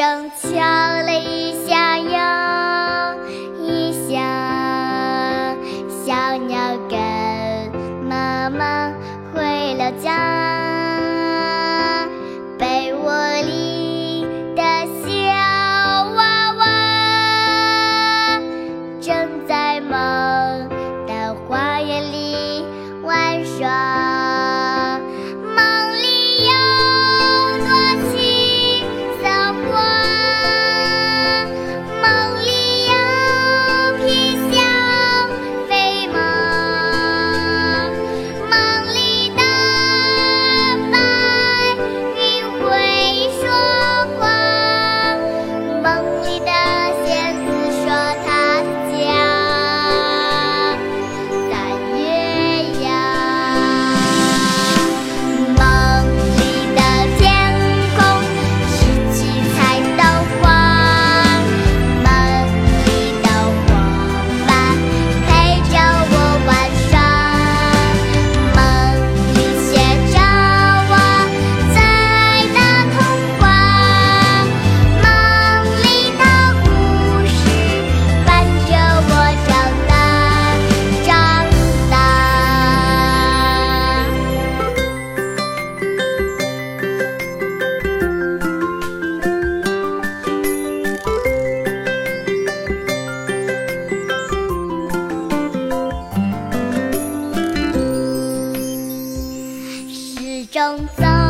正敲了一下又一下小鸟跟妈妈回了家。走